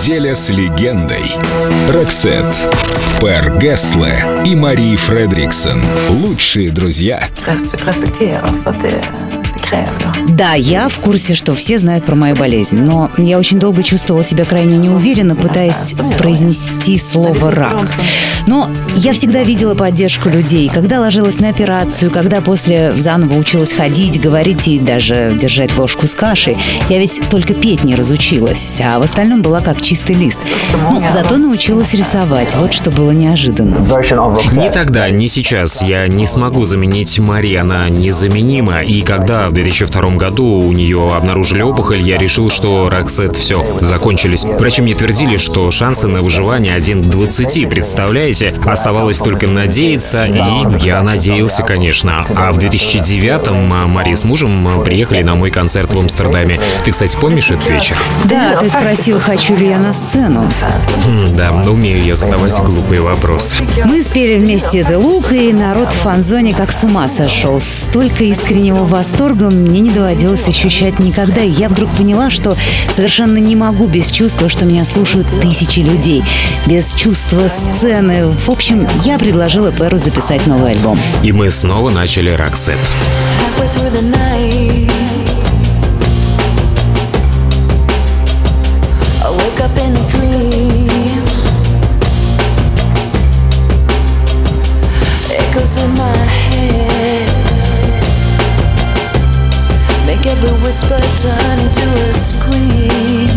неделя с легендой. Роксет, Пер Гессле и Мари Фредриксон. Лучшие друзья. respektera kräver. Да, я в курсе, что все знают про мою болезнь, но я очень долго чувствовала себя крайне неуверенно, пытаясь произнести слово «рак». Но я всегда видела поддержку людей, когда ложилась на операцию, когда после заново училась ходить, говорить и даже держать ложку с кашей. Я ведь только петь не разучилась, а в остальном была как чистый лист. Ну, зато научилась рисовать, вот что было неожиданно. Ни тогда, ни сейчас я не смогу заменить Мари, она незаменима. И когда в 2002 году у нее обнаружили опухоль, я решил, что Роксет все, закончились. Врачи мне твердили, что шансы на выживание один к 20, представляете? Оставалось только надеяться, и я надеялся, конечно. А в 2009-м Мари с мужем приехали на мой концерт в Амстердаме. Ты, кстати, помнишь этот вечер? Да, ты спросил, хочу ли я на сцену. М, Да, умею я задавать глупые вопросы. Мы спели вместе The Look, и народ в фан-зоне как с ума сошел. Столько искреннего восторга мне не доводилось ощущать никогда. И я вдруг поняла, что совершенно не могу без чувства, что меня слушают тысячи людей. Без чувства сцены. В общем, я предложила Перу записать новый альбом. И мы снова начали Роксет. halfway through the night. Whisper turn into a scream.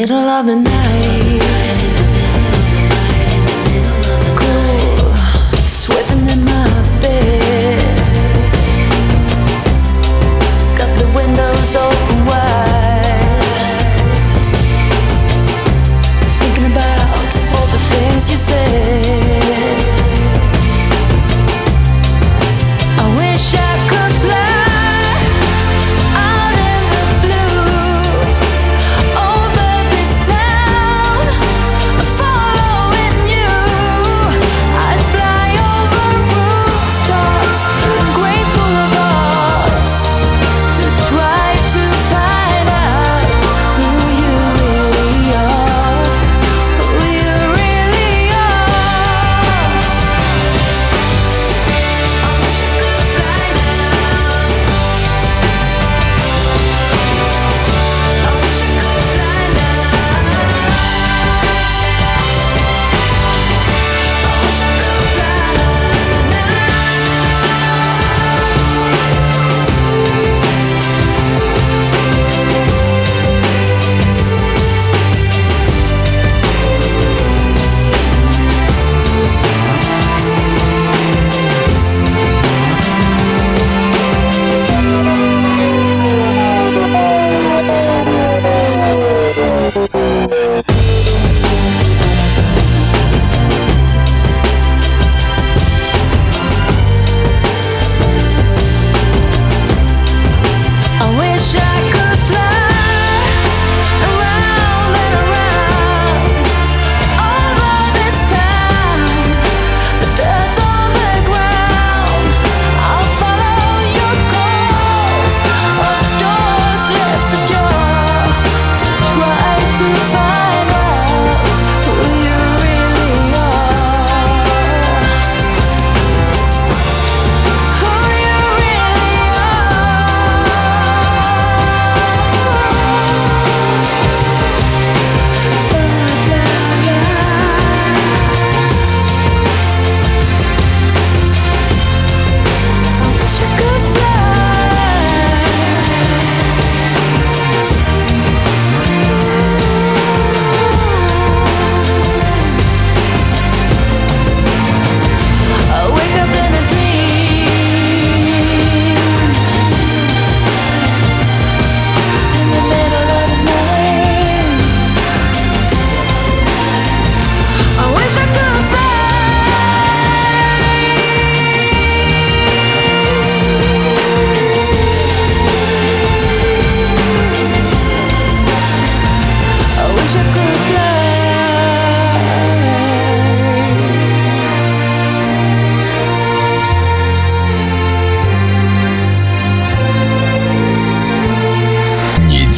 Middle of the night,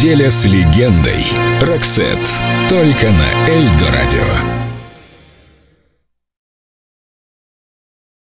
Неделя с легендой. Роксет. Только на Эльдо радио.